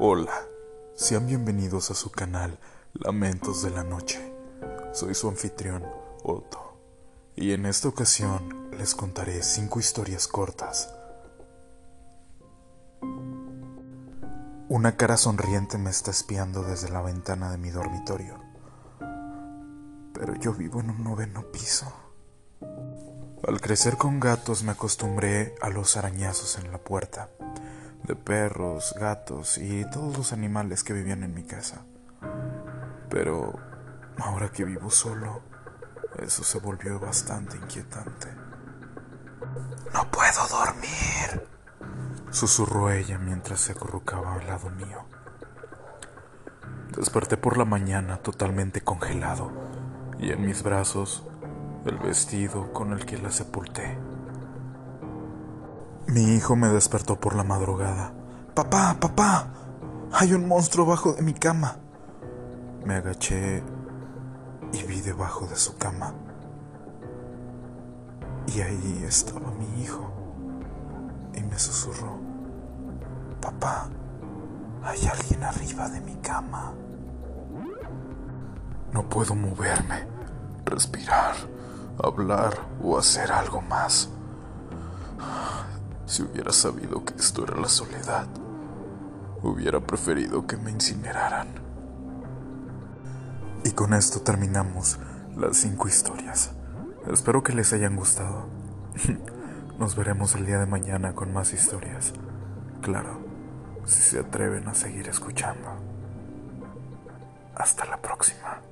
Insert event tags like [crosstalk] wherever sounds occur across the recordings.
Hola, sean bienvenidos a su canal Lamentos de la Noche. Soy su anfitrión, Otto, y en esta ocasión les contaré cinco historias cortas. Una cara sonriente me está espiando desde la ventana de mi dormitorio, pero yo vivo en un noveno piso. Al crecer con gatos me acostumbré a los arañazos en la puerta, de perros, gatos y todos los animales que vivían en mi casa. Pero ahora que vivo solo, eso se volvió bastante inquietante. No puedo dormir, susurró ella mientras se acurrucaba al lado mío. Desperté por la mañana totalmente congelado y en mis brazos el vestido con el que la sepulté. Mi hijo me despertó por la madrugada. Papá, papá, hay un monstruo bajo de mi cama. Me agaché y vi debajo de su cama. Y ahí estaba mi hijo. Y me susurró, papá, hay alguien arriba de mi cama. No puedo moverme, respirar hablar o hacer algo más. Si hubiera sabido que esto era la soledad, hubiera preferido que me incineraran. Y con esto terminamos las cinco historias. Espero que les hayan gustado. [laughs] Nos veremos el día de mañana con más historias. Claro, si se atreven a seguir escuchando. Hasta la próxima.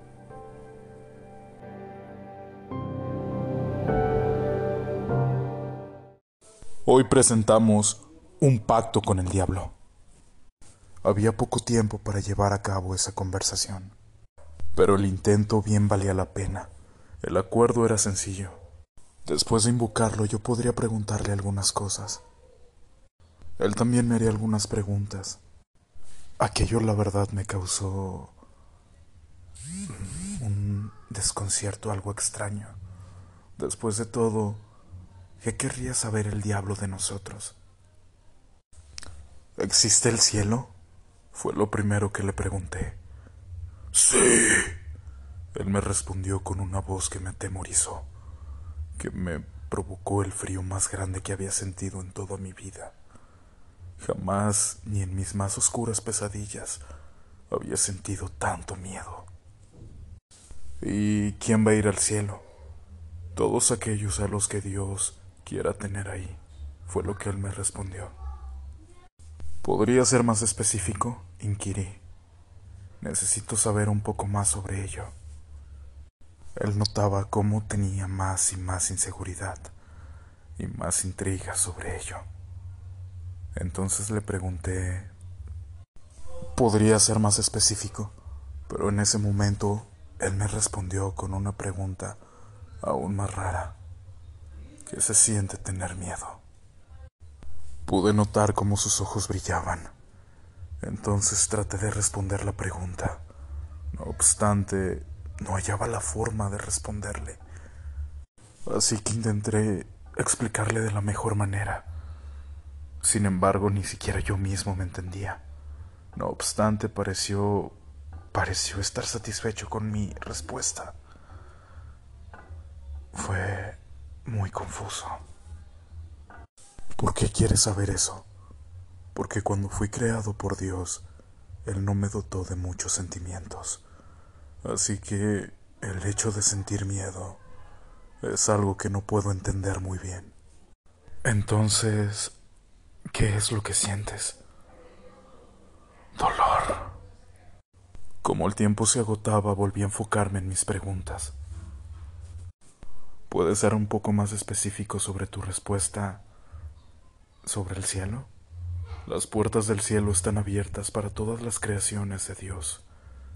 Hoy presentamos un pacto con el diablo. Había poco tiempo para llevar a cabo esa conversación, pero el intento bien valía la pena. El acuerdo era sencillo. Después de invocarlo yo podría preguntarle algunas cosas. Él también me haría algunas preguntas. Aquello la verdad me causó un desconcierto algo extraño. Después de todo, ¿Qué querría saber el diablo de nosotros? ¿Existe el cielo? Fue lo primero que le pregunté. Sí. Él me respondió con una voz que me atemorizó, que me provocó el frío más grande que había sentido en toda mi vida. Jamás, ni en mis más oscuras pesadillas, había sentido tanto miedo. ¿Y quién va a ir al cielo? Todos aquellos a los que Dios quiera tener ahí, fue lo que él me respondió. ¿Podría ser más específico? inquirí. Necesito saber un poco más sobre ello. Él notaba cómo tenía más y más inseguridad y más intriga sobre ello. Entonces le pregunté, ¿podría ser más específico? Pero en ese momento él me respondió con una pregunta aún más rara. ¿Qué se siente tener miedo? Pude notar cómo sus ojos brillaban. Entonces traté de responder la pregunta. No obstante, no hallaba la forma de responderle. Así que intenté explicarle de la mejor manera. Sin embargo, ni siquiera yo mismo me entendía. No obstante, pareció pareció estar satisfecho con mi respuesta. Fue muy confuso. ¿Por qué quieres saber eso? Porque cuando fui creado por Dios, Él no me dotó de muchos sentimientos. Así que el hecho de sentir miedo es algo que no puedo entender muy bien. Entonces, ¿qué es lo que sientes? Dolor. Como el tiempo se agotaba, volví a enfocarme en mis preguntas. ¿Puedes ser un poco más específico sobre tu respuesta sobre el cielo? Las puertas del cielo están abiertas para todas las creaciones de Dios,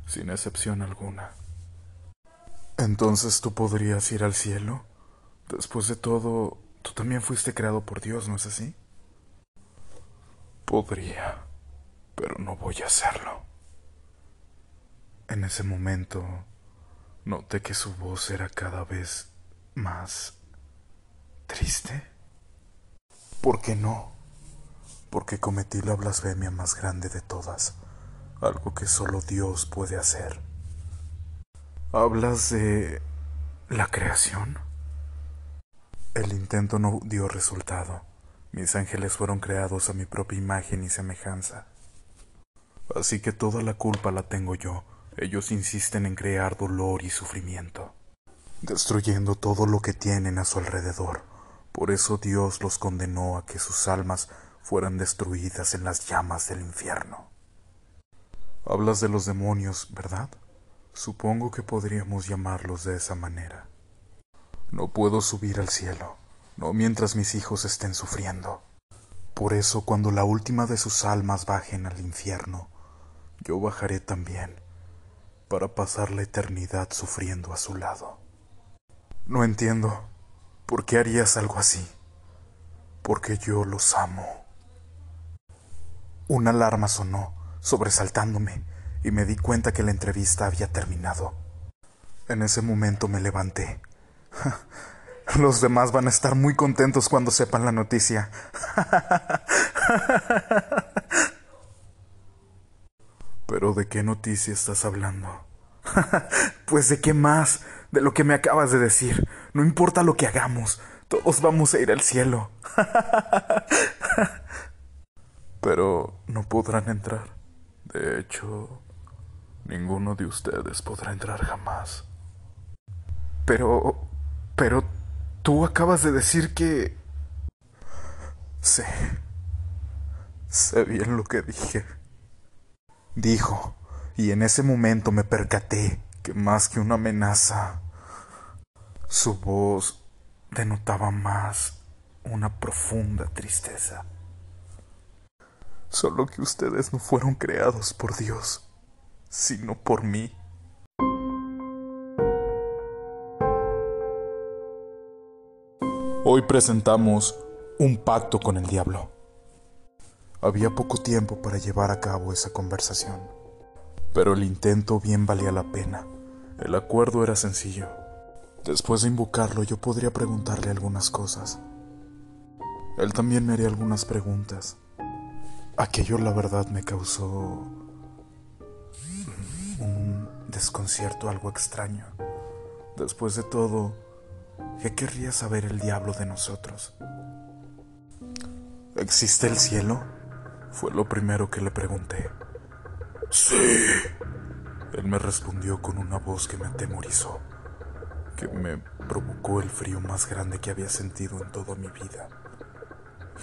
sin excepción alguna. Entonces tú podrías ir al cielo. Después de todo, tú también fuiste creado por Dios, ¿no es así? Podría, pero no voy a hacerlo. En ese momento, noté que su voz era cada vez más triste? ¿Por qué no? porque cometí la blasfemia más grande de todas, algo que solo Dios puede hacer. ¿Hablas de la creación? El intento no dio resultado. Mis ángeles fueron creados a mi propia imagen y semejanza. Así que toda la culpa la tengo yo. Ellos insisten en crear dolor y sufrimiento, destruyendo todo lo que tienen a su alrededor. Por eso Dios los condenó a que sus almas fueran destruidas en las llamas del infierno. Hablas de los demonios, ¿verdad? Supongo que podríamos llamarlos de esa manera. No puedo subir al cielo, no mientras mis hijos estén sufriendo. Por eso cuando la última de sus almas bajen al infierno, yo bajaré también, para pasar la eternidad sufriendo a su lado. No entiendo, ¿por qué harías algo así? Porque yo los amo. Una alarma sonó, sobresaltándome, y me di cuenta que la entrevista había terminado. En ese momento me levanté. [laughs] Los demás van a estar muy contentos cuando sepan la noticia. [laughs] Pero ¿de qué noticia estás hablando? [laughs] pues de qué más, de lo que me acabas de decir. No importa lo que hagamos, todos vamos a ir al cielo. [laughs] Pero no podrán entrar. De hecho, ninguno de ustedes podrá entrar jamás. Pero... Pero... Tú acabas de decir que... Sé. Sé bien lo que dije dijo, y en ese momento me percaté que más que una amenaza, su voz denotaba más una profunda tristeza. Solo que ustedes no fueron creados por Dios, sino por mí. Hoy presentamos un pacto con el diablo. Había poco tiempo para llevar a cabo esa conversación, pero el intento bien valía la pena. El acuerdo era sencillo. Después de invocarlo yo podría preguntarle algunas cosas. Él también me haría algunas preguntas. Aquello la verdad me causó un desconcierto algo extraño. Después de todo, ¿qué querría saber el diablo de nosotros? ¿Existe el cielo? Fue lo primero que le pregunté. Sí. Él me respondió con una voz que me atemorizó, que me provocó el frío más grande que había sentido en toda mi vida.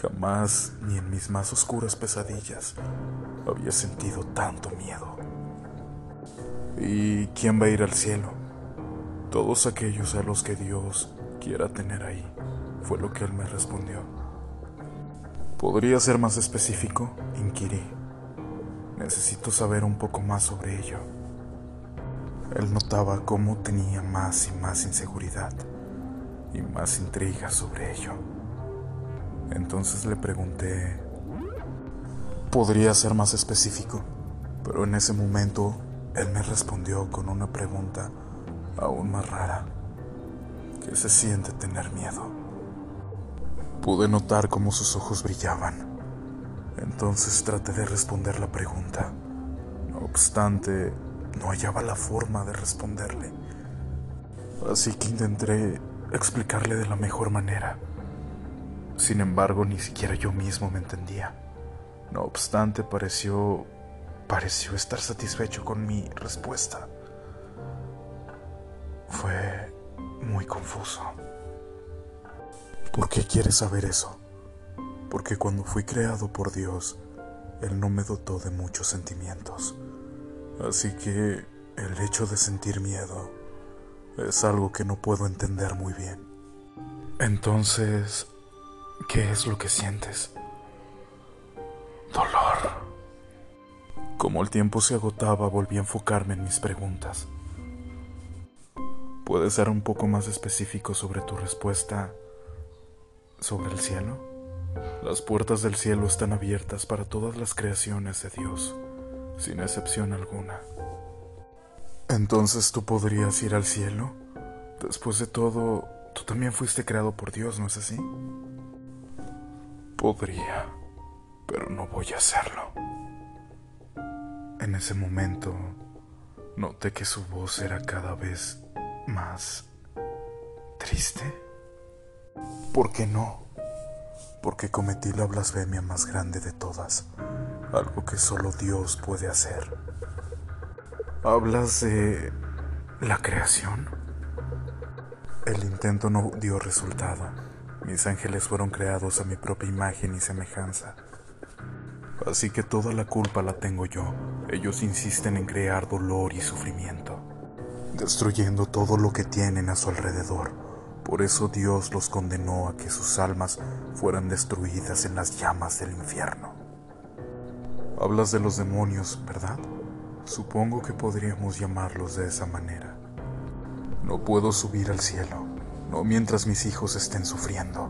Jamás, ni en mis más oscuras pesadillas, había sentido tanto miedo. ¿Y quién va a ir al cielo? Todos aquellos a los que Dios quiera tener ahí, fue lo que él me respondió. ¿Podría ser más específico? Inquirí. Necesito saber un poco más sobre ello. Él notaba cómo tenía más y más inseguridad y más intriga sobre ello. Entonces le pregunté, ¿podría ser más específico? Pero en ese momento él me respondió con una pregunta aún más rara. ¿Qué se siente tener miedo? Pude notar cómo sus ojos brillaban. Entonces traté de responder la pregunta. No obstante, no hallaba la forma de responderle. Así que intenté explicarle de la mejor manera. Sin embargo, ni siquiera yo mismo me entendía. No obstante, pareció pareció estar satisfecho con mi respuesta. Fue muy confuso. ¿Por qué quieres saber eso? Porque cuando fui creado por Dios, Él no me dotó de muchos sentimientos. Así que el hecho de sentir miedo es algo que no puedo entender muy bien. Entonces, ¿qué es lo que sientes? Dolor. Como el tiempo se agotaba, volví a enfocarme en mis preguntas. ¿Puedes ser un poco más específico sobre tu respuesta sobre el cielo? Las puertas del cielo están abiertas para todas las creaciones de Dios, sin excepción alguna. Entonces tú podrías ir al cielo. Después de todo, tú también fuiste creado por Dios, ¿no es así? Podría. pero no voy a hacerlo. En ese momento noté que su voz era cada vez más triste. ¿Por qué no? Porque cometí la blasfemia más grande de todas, algo que solo Dios puede hacer. ¿Hablas de la creación? El intento no dio resultado. Mis ángeles fueron creados a mi propia imagen y semejanza. Así que toda la culpa la tengo yo. Ellos insisten en crear dolor y sufrimiento, destruyendo todo lo que tienen a su alrededor. Por eso Dios los condenó a que sus almas fueran destruidas en las llamas del infierno. Hablas de los demonios, ¿verdad? Supongo que podríamos llamarlos de esa manera. No puedo subir al cielo, no mientras mis hijos estén sufriendo.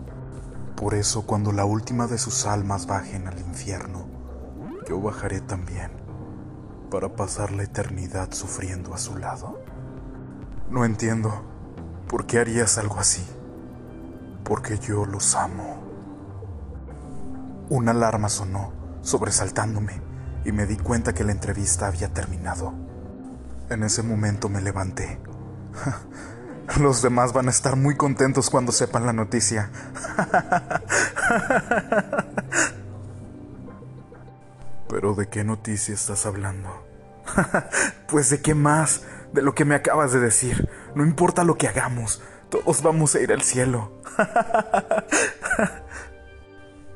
Por eso cuando la última de sus almas bajen al infierno, yo bajaré también para pasar la eternidad sufriendo a su lado. No entiendo por qué harías algo así. Porque yo los amo. Una alarma sonó, sobresaltándome, y me di cuenta que la entrevista había terminado. En ese momento me levanté. [laughs] Los demás van a estar muy contentos cuando sepan la noticia. [laughs] Pero ¿de qué noticia estás hablando? [laughs] pues de qué más, de lo que me acabas de decir. No importa lo que hagamos, todos vamos a ir al cielo. [laughs]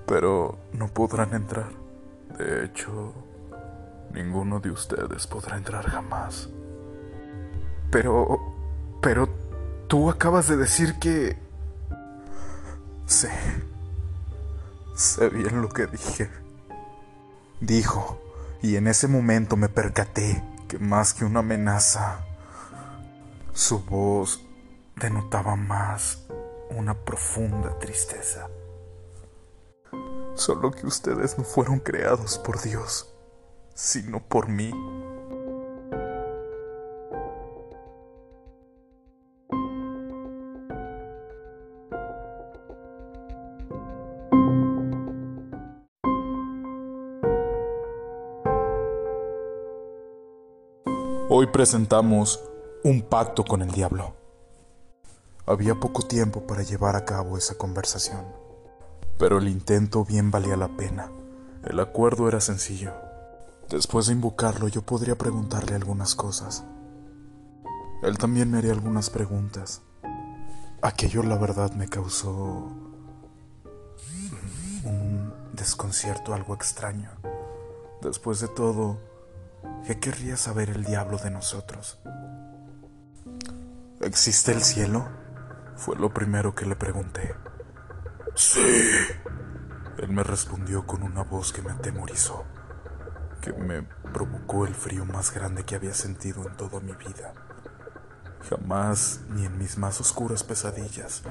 Pero no podrán entrar. De hecho, ninguno de ustedes podrá entrar jamás. Pero... Pero tú acabas de decir que... Sé. Sé bien lo que dije dijo, y en ese momento me percaté que más que una amenaza, su voz denotaba más una profunda tristeza. Solo que ustedes no fueron creados por Dios, sino por mí. Hoy presentamos un pacto con el diablo. Había poco tiempo para llevar a cabo esa conversación, pero el intento bien valía la pena. El acuerdo era sencillo. Después de invocarlo yo podría preguntarle algunas cosas. Él también me haría algunas preguntas. Aquello la verdad me causó un desconcierto algo extraño. Después de todo, ¿Qué querría saber el diablo de nosotros? ¿Existe el cielo? Fue lo primero que le pregunté. Sí. Él me respondió con una voz que me atemorizó, que me provocó el frío más grande que había sentido en toda mi vida. Jamás, ni en mis más oscuras pesadillas,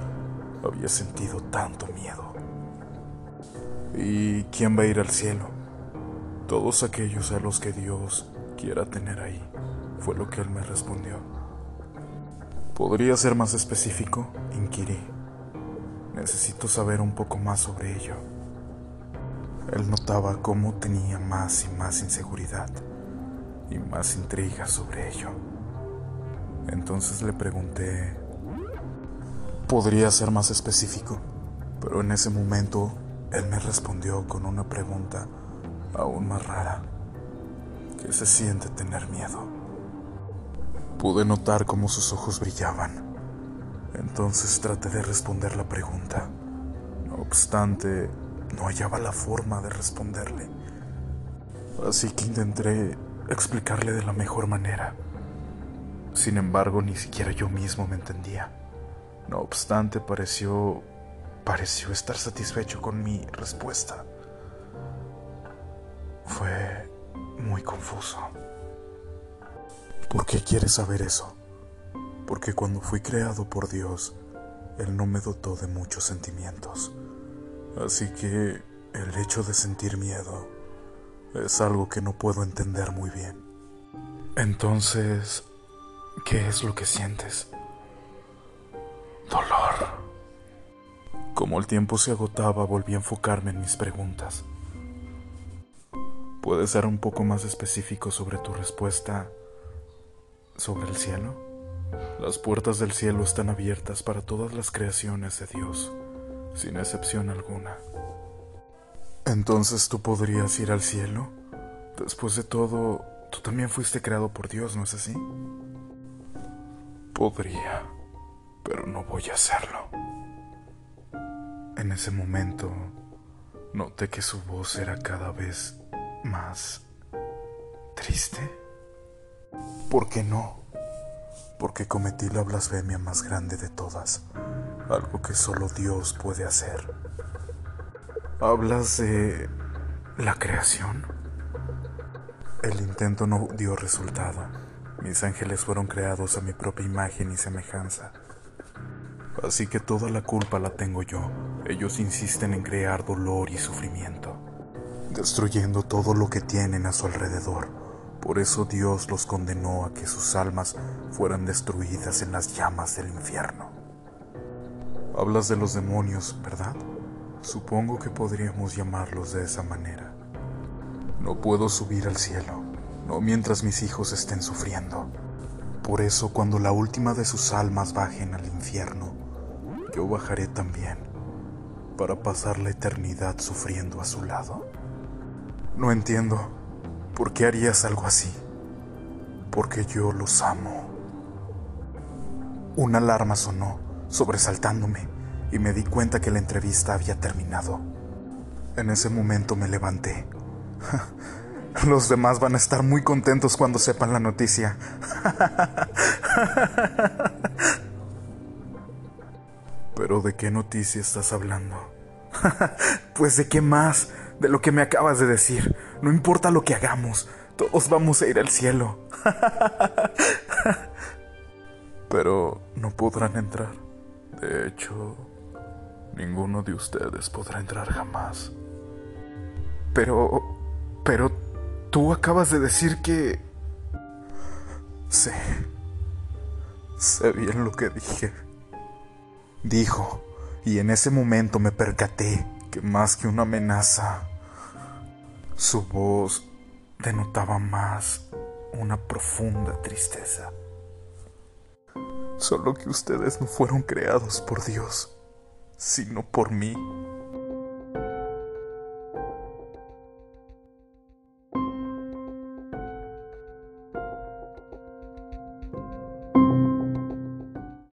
había sentido tanto miedo. ¿Y quién va a ir al cielo? Todos aquellos a los que Dios quiera tener ahí, fue lo que él me respondió. ¿Podría ser más específico? Inquirí. Necesito saber un poco más sobre ello. Él notaba cómo tenía más y más inseguridad y más intriga sobre ello. Entonces le pregunté, ¿podría ser más específico? Pero en ese momento él me respondió con una pregunta aún más rara que se siente tener miedo. Pude notar cómo sus ojos brillaban. Entonces traté de responder la pregunta. No obstante, no hallaba la forma de responderle. Así que intenté explicarle de la mejor manera. Sin embargo, ni siquiera yo mismo me entendía. No obstante, pareció pareció estar satisfecho con mi respuesta. Fue muy confuso. ¿Por qué quieres saber eso? Porque cuando fui creado por Dios, Él no me dotó de muchos sentimientos. Así que el hecho de sentir miedo es algo que no puedo entender muy bien. Entonces, ¿qué es lo que sientes? Dolor. Como el tiempo se agotaba, volví a enfocarme en mis preguntas. ¿Puedes ser un poco más específico sobre tu respuesta sobre el cielo? Las puertas del cielo están abiertas para todas las creaciones de Dios, sin excepción alguna. Entonces tú podrías ir al cielo. Después de todo, tú también fuiste creado por Dios, ¿no es así? Podría, pero no voy a hacerlo. En ese momento, noté que su voz era cada vez más triste. ¿Por qué no? Porque cometí la blasfemia más grande de todas, algo que solo Dios puede hacer. ¿Hablas de la creación? El intento no dio resultado. Mis ángeles fueron creados a mi propia imagen y semejanza. Así que toda la culpa la tengo yo. Ellos insisten en crear dolor y sufrimiento, destruyendo todo lo que tienen a su alrededor. Por eso Dios los condenó a que sus almas fueran destruidas en las llamas del infierno. Hablas de los demonios, ¿verdad? Supongo que podríamos llamarlos de esa manera. No puedo subir al cielo, no mientras mis hijos estén sufriendo. Por eso cuando la última de sus almas bajen al infierno, yo bajaré también para pasar la eternidad sufriendo a su lado. No entiendo por qué harías algo así. Porque yo los amo. Una alarma sonó, sobresaltándome, y me di cuenta que la entrevista había terminado. En ese momento me levanté. [laughs] Los demás van a estar muy contentos cuando sepan la noticia. [laughs] Pero ¿de qué noticia estás hablando? [laughs] pues de qué más, de lo que me acabas de decir. No importa lo que hagamos, todos vamos a ir al cielo. [laughs] Pero no podrán entrar. De hecho, ninguno de ustedes podrá entrar jamás. Pero... Pero tú acabas de decir que... Sé. Sé bien lo que dije dijo, y en ese momento me percaté que más que una amenaza, su voz denotaba más una profunda tristeza. Solo que ustedes no fueron creados por Dios, sino por mí.